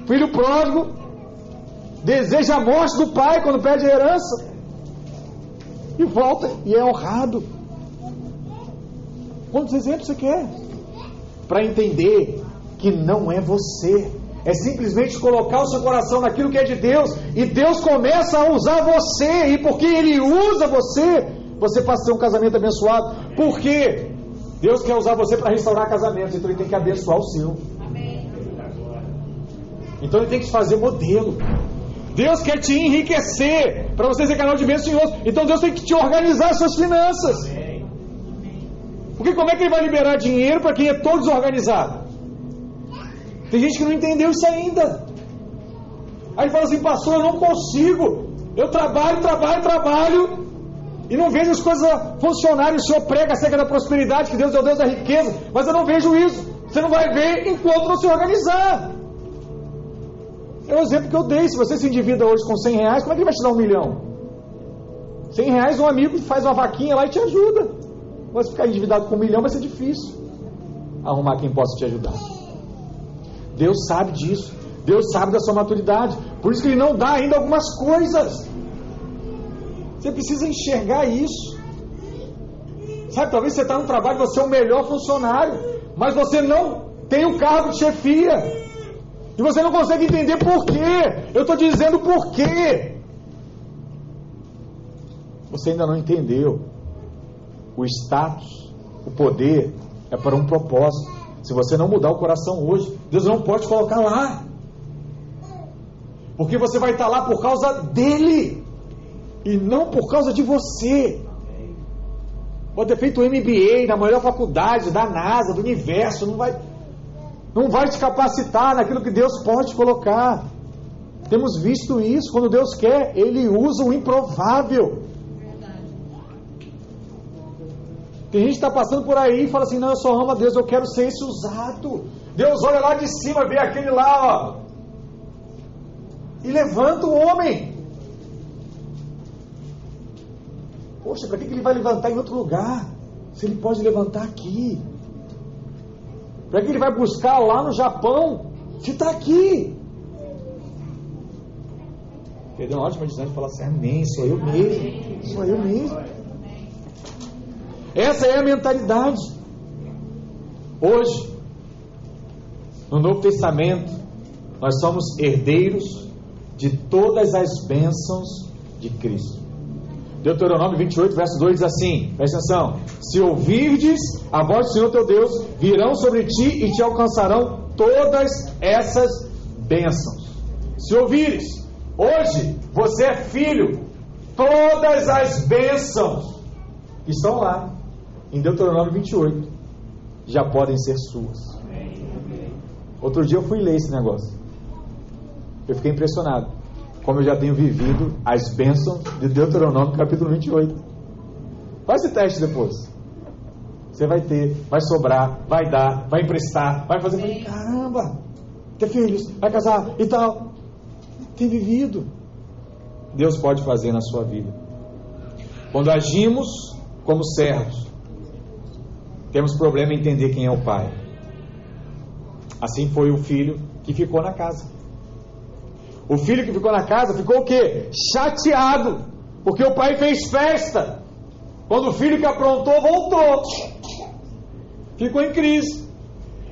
Filho pródigo deseja a morte do pai quando pede a herança e volta e é honrado. Quantos exemplos você quer? Para entender que não é você, é simplesmente colocar o seu coração naquilo que é de Deus. E Deus começa a usar você. E porque Ele usa você, você passa a ter um casamento abençoado. Por quê? Deus quer usar você para restaurar casamentos. Então Ele tem que abençoar o seu. Então Ele tem que te fazer modelo. Deus quer te enriquecer para você ser canal de bênção em outros. Então Deus tem que te organizar as suas finanças. Porque como é que ele vai liberar dinheiro para quem é todo desorganizado? Tem gente que não entendeu isso ainda. Aí fala assim, pastor, eu não consigo. Eu trabalho, trabalho, trabalho. E não vejo as coisas funcionarem. O Senhor prega acerca da prosperidade, que Deus é o Deus da riqueza. Mas eu não vejo isso. Você não vai ver enquanto não se organizar. É o exemplo que eu dei. Se você se endivida hoje com 100 reais, como é que ele vai te dar um milhão? 100 reais, um amigo faz uma vaquinha lá e te ajuda. Mas ficar endividado com um milhão vai ser difícil. Arrumar quem possa te ajudar. Deus sabe disso. Deus sabe da sua maturidade. Por isso que Ele não dá ainda algumas coisas. Você precisa enxergar isso. Sabe, talvez você está no trabalho, você é o melhor funcionário, mas você não tem o cargo de chefia. E você não consegue entender por quê. Eu estou dizendo por quê. Você ainda não entendeu. O status, o poder é para um propósito. Se você não mudar o coração hoje, Deus não pode colocar lá. Porque você vai estar lá por causa dele e não por causa de você. Pode ter feito o MBA na maior faculdade da NASA, do universo, não vai, não vai te capacitar naquilo que Deus pode colocar. Temos visto isso, quando Deus quer, Ele usa o improvável. Tem gente que está passando por aí e fala assim: Não, eu só amo a Deus, eu quero ser esse usado. Deus olha lá de cima, vê aquele lá, ó, e levanta o homem. Poxa, para que ele vai levantar em outro lugar? Se ele pode levantar aqui. Para que ele vai buscar lá no Japão? Se está aqui. Perdeu uma ótima distância e falar assim: Amém, sou eu mesmo. Sou eu mesmo. Essa é a mentalidade. Hoje, no Novo Testamento, nós somos herdeiros de todas as bênçãos de Cristo. Deuteronômio 28, verso 2 diz assim: presta atenção. Se ouvirdes a voz do Senhor teu Deus, virão sobre ti e te alcançarão todas essas bênçãos. Se ouvires, hoje você é filho, todas as bênçãos que estão lá em Deuteronômio 28 já podem ser suas. Outro dia eu fui ler esse negócio. Eu fiquei impressionado. Como eu já tenho vivido as bênçãos de Deuteronômio capítulo 28. Faz esse teste depois. Você vai ter, vai sobrar, vai dar, vai emprestar, vai fazer. Falei, caramba, ter filhos, vai casar e tal. Tem vivido. Deus pode fazer na sua vida. Quando agimos como servos, temos problema em entender quem é o pai. Assim foi o filho que ficou na casa. O filho que ficou na casa ficou o quê? Chateado, porque o pai fez festa. Quando o filho que aprontou voltou, ficou em crise.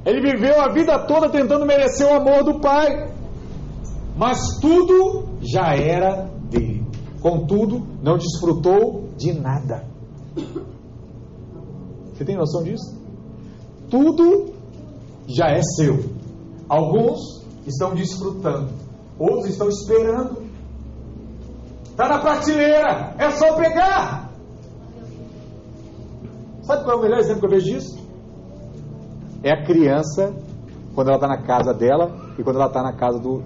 Ele viveu a vida toda tentando merecer o amor do pai, mas tudo já era dele. Contudo, não desfrutou de nada. Você tem noção disso? Tudo já é seu. Alguns estão desfrutando, outros estão esperando. Está na prateleira, é só pegar. Sabe qual é o melhor exemplo que eu vejo disso? É a criança quando ela está na casa dela e quando ela está na casa do,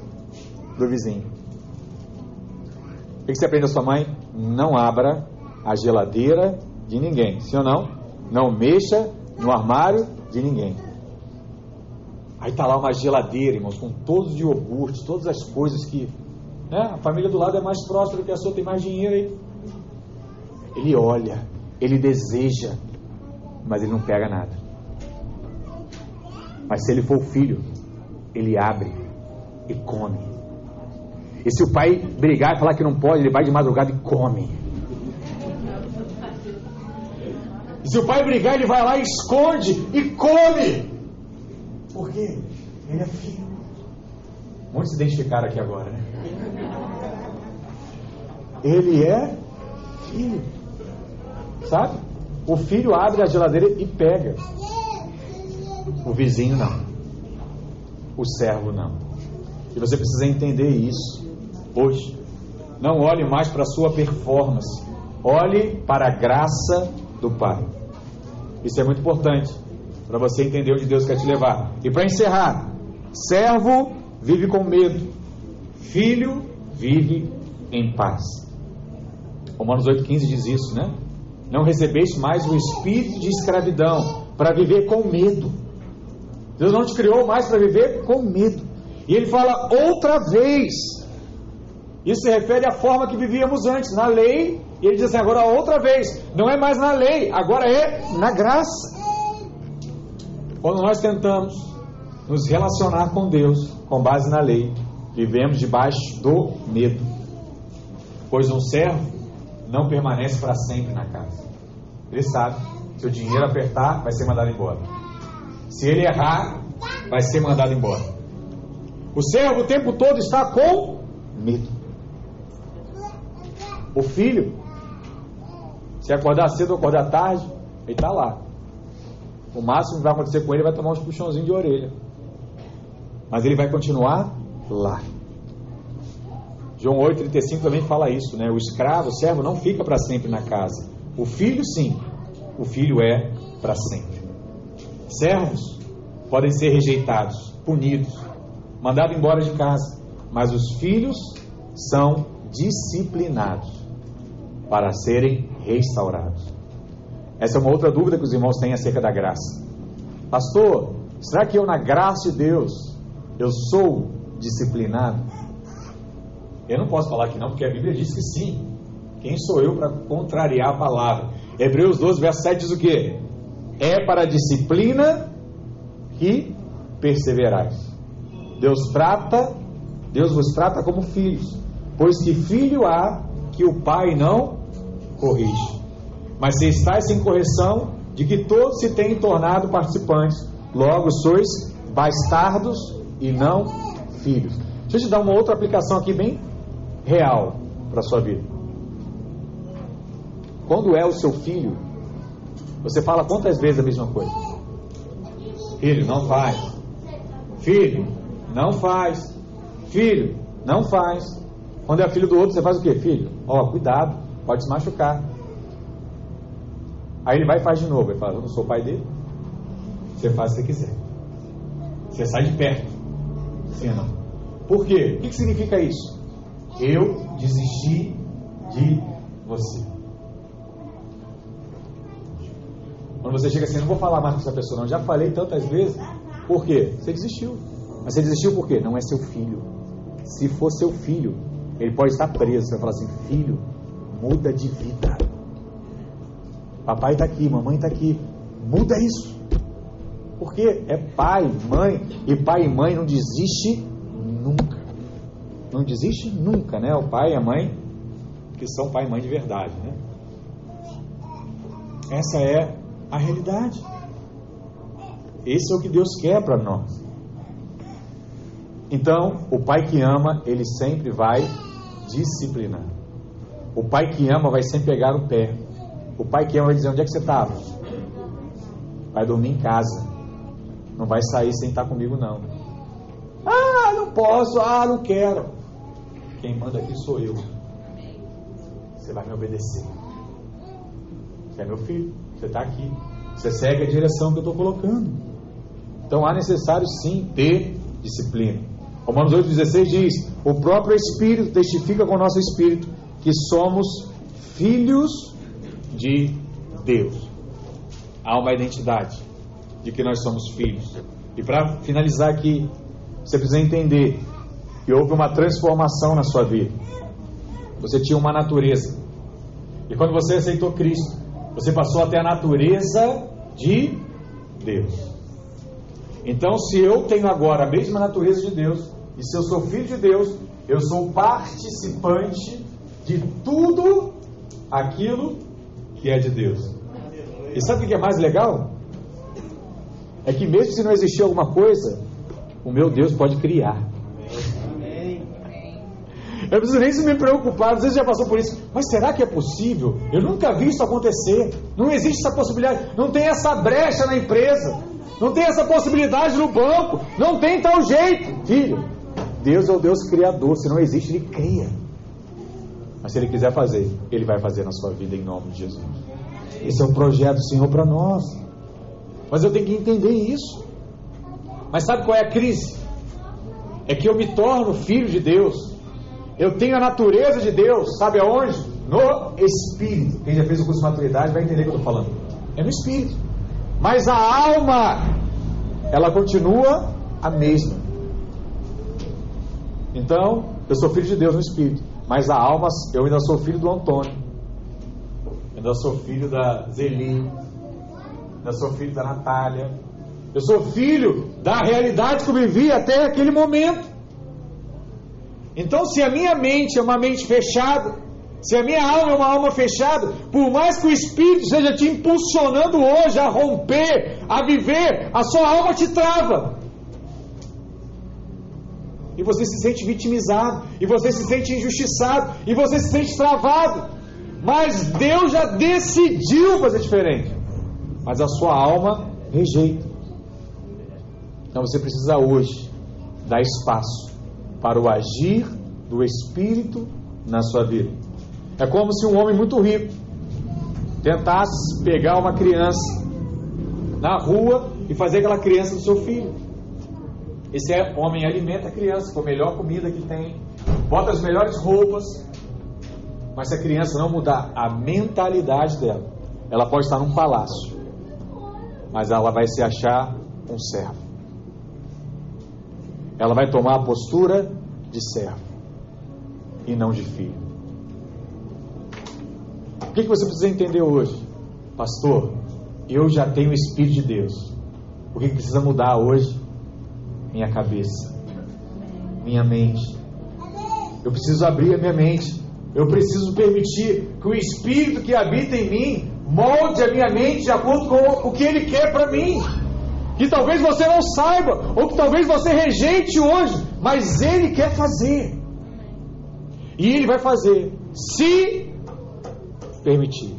do vizinho. O que você aprende da sua mãe? Não abra a geladeira de ninguém, sim ou não? Não mexa no armário de ninguém. Aí está lá uma geladeira, irmãos, com todos os iogurtes, todas as coisas que. Né? A família do lado é mais próspera que a sua, tem mais dinheiro aí. Ele olha, ele deseja, mas ele não pega nada. Mas se ele for o filho, ele abre e come. E se o pai brigar e falar que não pode, ele vai de madrugada e come. Se o pai brigar, ele vai lá, esconde e come. Por quê? Ele é filho. Muitos se identificaram aqui agora, né? Ele é filho. Sabe? O filho abre a geladeira e pega. O vizinho não. O servo não. E você precisa entender isso. hoje. Não olhe mais para a sua performance. Olhe para a graça do Pai. Isso é muito importante para você entender onde Deus quer te levar. E para encerrar, servo vive com medo, filho vive em paz. Romanos 8,15 diz isso, né? Não recebeste mais o espírito de escravidão para viver com medo. Deus não te criou mais para viver com medo. E ele fala outra vez. Isso se refere à forma que vivíamos antes, na lei. E ele diz assim: agora outra vez. Não é mais na lei, agora é na graça. Quando nós tentamos nos relacionar com Deus com base na lei, vivemos debaixo do medo. Pois um servo não permanece para sempre na casa. Ele sabe, se o dinheiro apertar, vai ser mandado embora. Se ele errar, vai ser mandado embora. O servo o tempo todo está com medo. O filho, se acordar cedo ou acordar tarde, ele está lá. O máximo que vai acontecer com ele vai tomar uns puxãozinhos de orelha. Mas ele vai continuar lá. João 8,35 também fala isso, né? O escravo, o servo, não fica para sempre na casa. O filho, sim. O filho é para sempre. Servos podem ser rejeitados, punidos, mandados embora de casa. Mas os filhos são disciplinados para serem restaurados. Essa é uma outra dúvida que os irmãos têm acerca da graça. Pastor, será que eu, na graça de Deus, eu sou disciplinado? Eu não posso falar que não, porque a Bíblia diz que sim. Quem sou eu para contrariar a palavra? Hebreus 12, verso 7 diz o quê? É para a disciplina que perseverais. Deus trata, Deus vos trata como filhos, pois que filho há que o pai não corrige. Mas se estáis sem correção, de que todos se têm tornado participantes, logo sois bastardos e não filhos. Deixa eu te dar uma outra aplicação aqui bem real para a sua vida. Quando é o seu filho, você fala quantas vezes a mesma coisa? Filho, não faz. Filho, não faz. Filho, não faz. Quando é filho do outro, você faz o quê? Filho, ó, cuidado, pode se machucar. Aí ele vai e faz de novo. Ele fala: Eu não sou pai dele. Você faz o que quiser. Você sai de perto. Sim ou não? Por quê? O que significa isso? Eu desisti de você. Quando você chega assim, não vou falar mais com essa pessoa, não. Já falei tantas vezes. Por quê? Você desistiu. Mas você desistiu por quê? Não é seu filho. Se for seu filho, ele pode estar preso. Você vai falar assim: Filho, muda de vida. Papai está aqui, mamãe está aqui. Muda isso. Porque é pai, mãe, e pai e mãe não desiste nunca. Não desiste nunca, né? O pai e a mãe, que são pai e mãe de verdade, né? Essa é a realidade. Esse é o que Deus quer para nós. Então, o pai que ama, ele sempre vai disciplinar. O pai que ama vai sempre pegar o pé. O pai que ama vai dizer: Onde é que você estava? Vai dormir em casa. Não vai sair sem estar comigo, não. Ah, não posso. Ah, não quero. Quem manda aqui sou eu. Você vai me obedecer. Você é meu filho. Você está aqui. Você segue a direção que eu estou colocando. Então há necessário sim ter disciplina. Romanos 8,16 diz: O próprio Espírito testifica com o nosso Espírito que somos filhos de Deus. Há uma identidade de que nós somos filhos. E para finalizar aqui, você precisa entender que houve uma transformação na sua vida. Você tinha uma natureza. E quando você aceitou Cristo, você passou a ter a natureza de Deus. Então, se eu tenho agora a mesma natureza de Deus, e se eu sou filho de Deus, eu sou participante de tudo aquilo que é de Deus. E sabe o que é mais legal? É que mesmo se não existir alguma coisa, o meu Deus pode criar. Eu preciso nem se me preocupar, às vezes já passou por isso. Mas será que é possível? Eu nunca vi isso acontecer. Não existe essa possibilidade. Não tem essa brecha na empresa. Não tem essa possibilidade no banco. Não tem tal jeito. Filho, Deus é o Deus criador. Se não existe, Ele cria. Mas se Ele quiser fazer, Ele vai fazer na sua vida em nome de Jesus. Esse é o projeto do Senhor para nós. Mas eu tenho que entender isso. Mas sabe qual é a crise? É que eu me torno filho de Deus. Eu tenho a natureza de Deus. Sabe aonde? No Espírito. Quem já fez o curso de maturidade vai entender o que eu estou falando. É no Espírito. Mas a alma, ela continua a mesma. Então, eu sou filho de Deus no Espírito. Mas a alma, eu ainda sou filho do Antônio. Ainda sou filho da Zeli. Ainda sou filho da Natália. Eu sou filho da realidade que eu vivi até aquele momento. Então, se a minha mente é uma mente fechada, se a minha alma é uma alma fechada, por mais que o Espírito esteja te impulsionando hoje a romper, a viver, a sua alma te trava. E você se sente vitimizado, e você se sente injustiçado, e você se sente travado. Mas Deus já decidiu fazer diferente. Mas a sua alma rejeita. Então você precisa hoje dar espaço para o agir do Espírito na sua vida. É como se um homem muito rico tentasse pegar uma criança na rua e fazer aquela criança do seu filho. Esse é, homem alimenta a criança com a melhor comida que tem, bota as melhores roupas, mas se a criança não mudar a mentalidade dela, ela pode estar num palácio, mas ela vai se achar um servo. Ela vai tomar a postura de servo e não de filho. O que, você precisa entender hoje? Pastor, eu já tenho o Espírito de Deus. O que precisa mudar hoje? Minha cabeça, minha mente. Eu preciso abrir a minha mente. Eu preciso permitir que o Espírito que habita em mim molde a minha mente de acordo com o que Ele quer para mim. Que talvez você não saiba, ou que talvez você rejeite hoje, mas Ele quer fazer. E Ele vai fazer, se permitir.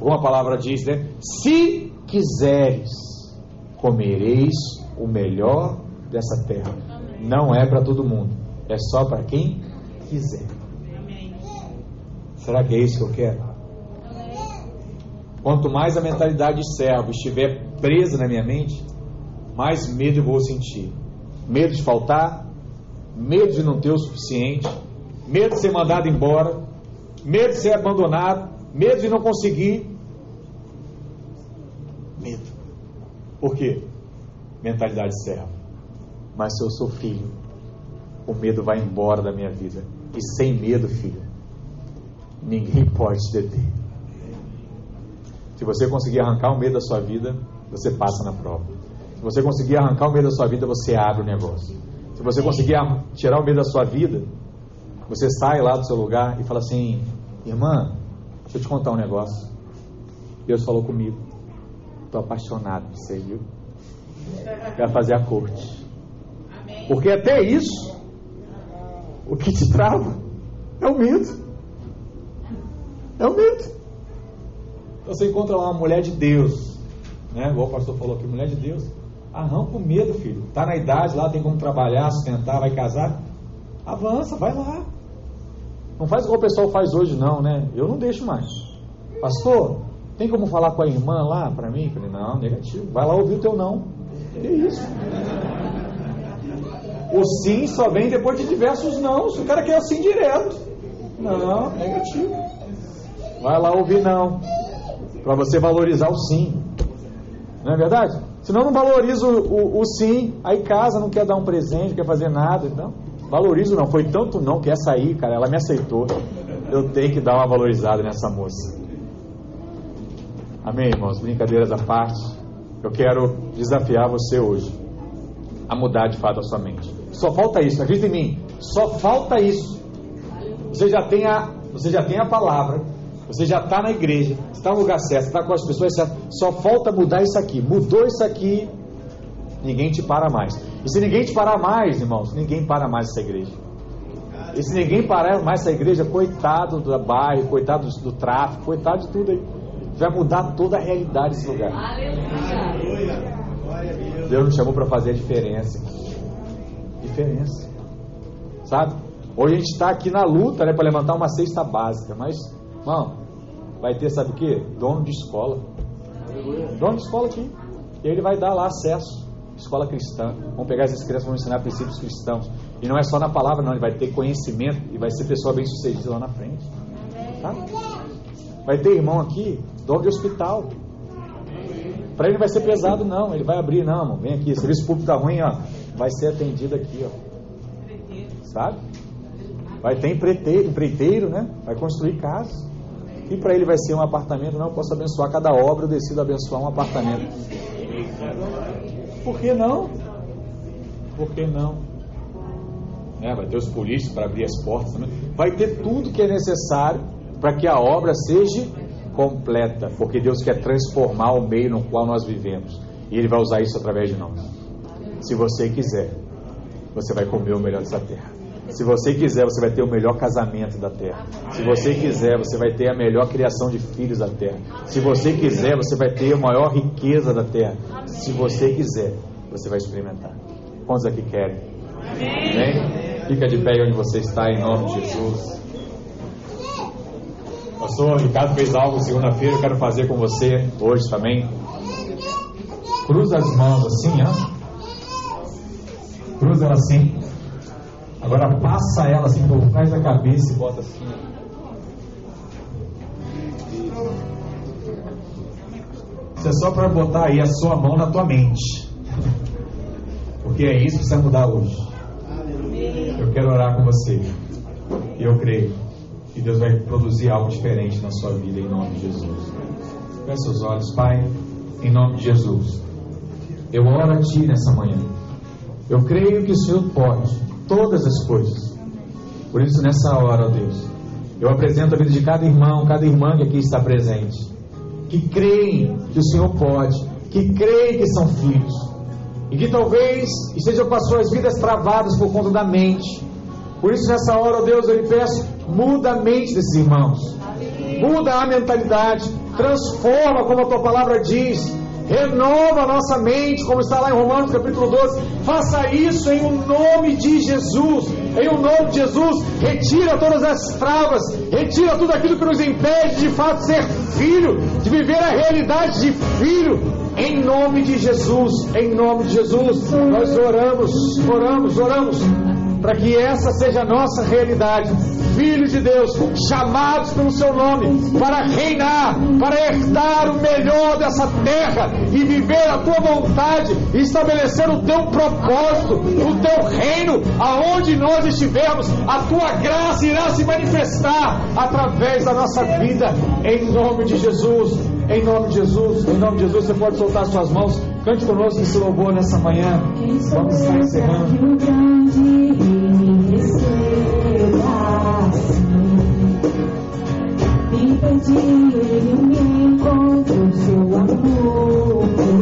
Uma palavra diz, né? Se quiseres, comereis o melhor dessa terra. Não é para todo mundo, é só para quem quiser. Será que é isso que eu quero? Quanto mais a mentalidade de servo estiver presa na minha mente, mais medo eu vou sentir. Medo de faltar, medo de não ter o suficiente, medo de ser mandado embora, medo de ser abandonado, medo de não conseguir. Medo. Por quê? Mentalidade de servo. Mas se eu sou filho, o medo vai embora da minha vida. E sem medo, filho, ninguém pode te deter. Se você conseguir arrancar o medo da sua vida, você passa na prova. Se você conseguir arrancar o medo da sua vida, você abre o negócio. Se você conseguir tirar o medo da sua vida, você sai lá do seu lugar e fala assim: Irmã, deixa eu te contar um negócio. Deus falou comigo. Estou apaixonado por você, viu? Quero fazer a corte. Porque até isso, o que te trava é o medo. É o medo. Então você encontra lá uma mulher de Deus, né? Igual o pastor falou aqui, mulher de Deus. Arranca o medo, filho. Está na idade lá, tem como trabalhar, sustentar, vai casar. Avança, vai lá. Não faz igual o pessoal faz hoje, não, né? Eu não deixo mais. Pastor, tem como falar com a irmã lá para mim? Falei, não, negativo. Vai lá ouvir o teu não. Que isso? O sim só vem depois de diversos não. O cara quer o sim direto. Não, negativo. Vai lá ouvir não. Para você valorizar o sim. Não é verdade? Senão não valoriza o, o, o, sim, aí casa, não quer dar um presente, não quer fazer nada. Então, valorizo não. Foi tanto não, quer sair, cara. Ela me aceitou. Eu tenho que dar uma valorizada nessa moça. Amém, irmãos? Brincadeiras à parte. Eu quero desafiar você hoje a mudar de fato a sua mente. Só falta isso, acredita em mim. Só falta isso. Você já tem a, você já tem a palavra, você já está na igreja, está no lugar certo, está com as pessoas certas. Só falta mudar isso aqui. Mudou isso aqui, ninguém te para mais. E se ninguém te parar mais, irmãos, ninguém para mais essa igreja. E se ninguém parar mais essa igreja, coitado do bairro, coitado do, do tráfico, coitado de tudo aí. Vai mudar toda a realidade desse lugar. Deus nos chamou para fazer a diferença. Diferença. Sabe? Hoje a gente está aqui na luta né, para levantar uma cesta básica, mas, irmão, vai ter, sabe o que? Dono de escola. Dono de escola aqui. E ele vai dar lá acesso. Escola cristã. Vamos pegar essas crianças vamos ensinar princípios cristãos. E não é só na palavra, não. Ele vai ter conhecimento e vai ser pessoa bem sucedida lá na frente. Tá? Vai ter irmão aqui, dono de hospital. Para ele vai ser pesado, não. Ele vai abrir, não, irmão. Vem aqui. Serviço público tá ruim, ó. Vai ser atendido aqui, ó. Sabe? Vai ter empreiteiro, empreiteiro né? Vai construir casa. E para ele vai ser um apartamento, não, eu posso abençoar cada obra, eu decido abençoar um apartamento. Por que não? Por que não? Né? Vai ter os polícias para abrir as portas também. Vai ter tudo que é necessário para que a obra seja completa, porque Deus quer transformar o meio no qual nós vivemos. E Ele vai usar isso através de nós. Se você quiser, você vai comer o melhor dessa terra. Se você quiser, você vai ter o melhor casamento da terra. Se você quiser, você vai ter a melhor criação de filhos da terra. Se você quiser, você vai ter a maior riqueza da terra. Se você quiser, você vai experimentar. Quantos aqui querem? Amém? Fica de pé onde você está, em nome de Jesus. Pastor Ricardo fez algo segunda-feira, eu quero fazer com você hoje também. Cruza as mãos assim, ó. Cruza ela assim. Agora passa ela assim por trás da cabeça e bota assim. Isso é só para botar aí a sua mão na tua mente. Porque é isso que vai mudar hoje. Eu quero orar com você. E eu creio que Deus vai produzir algo diferente na sua vida em nome de Jesus. Feche seus olhos, Pai, em nome de Jesus. Eu oro a Ti nessa manhã. Eu creio que o Senhor pode todas as coisas. Por isso, nessa hora, ó Deus, eu apresento a vida de cada irmão, cada irmã que aqui está presente, que creem que o Senhor pode, que creem que são filhos, e que talvez estejam com as suas vidas travadas por conta da mente. Por isso, nessa hora, ó Deus, eu lhe peço, muda a mente desses irmãos, muda a mentalidade, transforma, como a tua palavra diz, renova a nossa mente, como está lá em Romanos capítulo 12. Faça isso em o um nome de Jesus. Em o um nome de Jesus, retira todas as travas, retira tudo aquilo que nos impede de fato ser filho, de viver a realidade de filho. Em nome de Jesus, em nome de Jesus, nós oramos, oramos, oramos para que essa seja a nossa realidade. Filhos de Deus, chamados pelo seu nome para reinar, para herdar o melhor dessa terra e viver a tua vontade, estabelecer o teu propósito, o teu reino, aonde nós estivermos, a tua graça irá se manifestar através da nossa vida, em nome de Jesus. Em nome de Jesus, em nome de Jesus, você pode soltar suas mãos. Cante conosco esse louvor nessa manhã. Vamos estar encerrando. Me perdi, ele me encontrou seu amor.